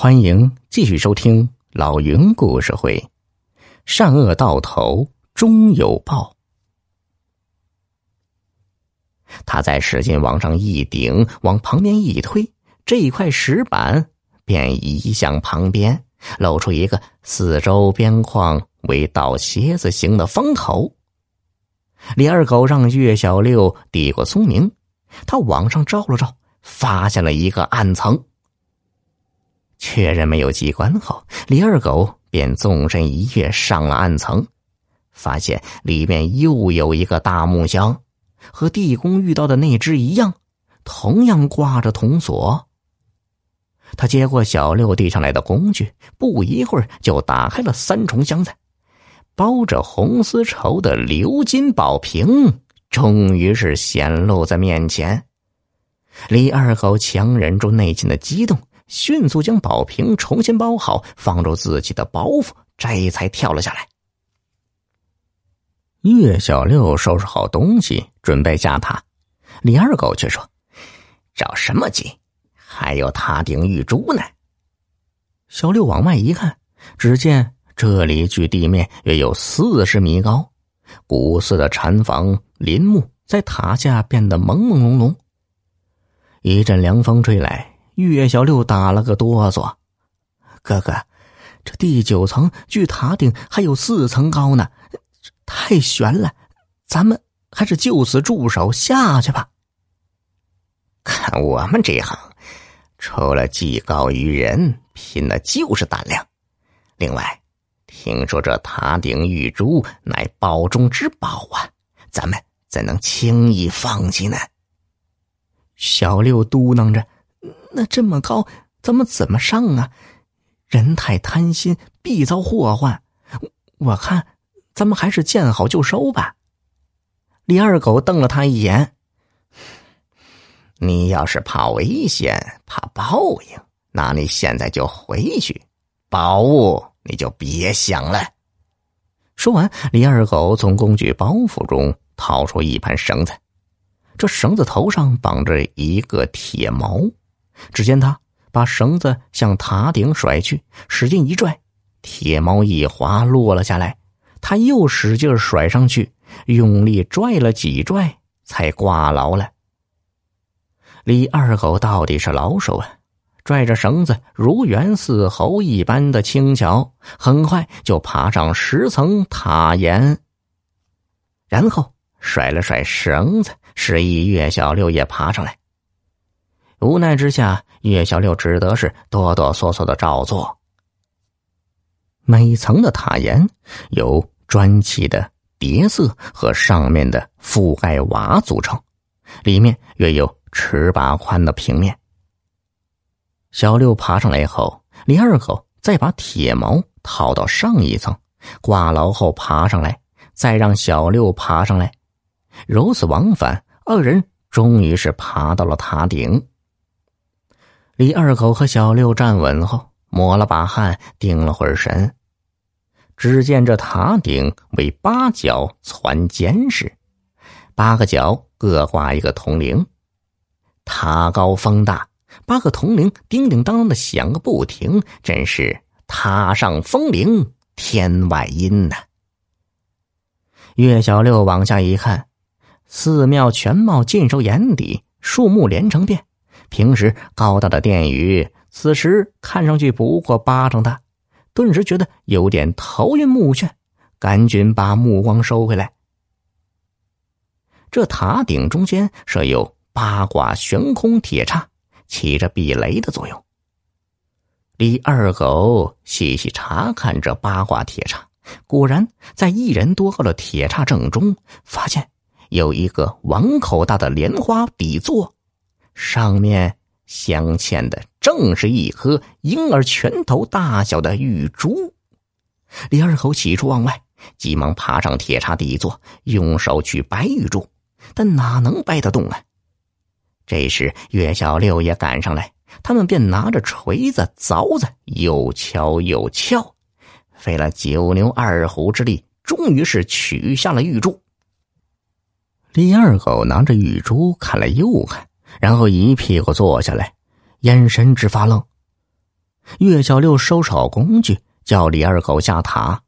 欢迎继续收听老云故事会，善恶到头终有报。他在使劲往上一顶，往旁边一推，这一块石板便移向旁边，露出一个四周边框为倒楔子形的方头。李二狗让岳小六递过聪明，他往上照了照，发现了一个暗层。确认没有机关后，李二狗便纵身一跃上了暗层，发现里面又有一个大木箱，和地宫遇到的那只一样，同样挂着铜锁。他接过小六递上来的工具，不一会儿就打开了三重箱子，包着红丝绸的鎏金宝瓶终于是显露在面前。李二狗强忍住内心的激动。迅速将宝瓶重新包好，放入自己的包袱，这才跳了下来。岳小六收拾好东西，准备下塔，李二狗却说：“着什么急？还有塔顶玉珠呢。”小六往外一看，只见这里距地面约有四十米高，古寺的禅房林木在塔下变得朦朦胧胧。一阵凉风吹来。岳小六打了个哆嗦，哥哥，这第九层距塔顶还有四层高呢，太悬了，咱们还是就此驻守下去吧。看我们这行，除了技高于人，拼的就是胆量。另外，听说这塔顶玉珠乃宝中之宝啊，咱们怎能轻易放弃呢？小六嘟囔着。那这么高，咱们怎么上啊？人太贪心，必遭祸患。我看，咱们还是见好就收吧。李二狗瞪了他一眼：“你要是怕危险，怕报应，那你现在就回去，宝物你就别想了。”说完，李二狗从工具包袱中掏出一盘绳子，这绳子头上绑着一个铁锚。只见他把绳子向塔顶甩去，使劲一拽，铁锚一滑落了下来。他又使劲甩上去，用力拽了几拽，才挂牢了。李二狗到底是老手啊，拽着绳子如猿似猴一般的轻巧，很快就爬上十层塔檐，然后甩了甩绳子，示意岳小六也爬上来。无奈之下，岳小六只得是哆哆嗦嗦的照做。每层的塔檐由砖砌的叠色和上面的覆盖瓦组成，里面约有尺把宽的平面。小六爬上来后，李二狗再把铁锚套到上一层，挂牢后爬上来，再让小六爬上来，如此往返，二人终于是爬到了塔顶。李二狗和小六站稳后，抹了把汗，定了会儿神。只见这塔顶为八角攒尖式，八个角各挂一个铜铃，塔高风大，八个铜铃叮叮当当的响个不停，真是塔上风铃，天外音呐。岳小六往下一看，寺庙全貌尽收眼底，树木连成片。平时高大的殿宇，此时看上去不过巴掌大，顿时觉得有点头晕目眩，赶紧把目光收回来。这塔顶中间设有八卦悬空铁叉，起着避雷的作用。李二狗细细查看这八卦铁叉，果然在一人多高的铁叉正中，发现有一个碗口大的莲花底座。上面镶嵌的正是一颗婴儿拳头大小的玉珠。李二狗喜出望外，急忙爬上铁叉底座，用手去掰玉珠，但哪能掰得动啊？这时岳小六也赶上来，他们便拿着锤子、凿子，又敲又撬，费了九牛二虎之力，终于是取下了玉珠。李二狗拿着玉珠看了又看。然后一屁股坐下来，眼神直发愣。岳小六收拾好工具，叫李二狗下塔。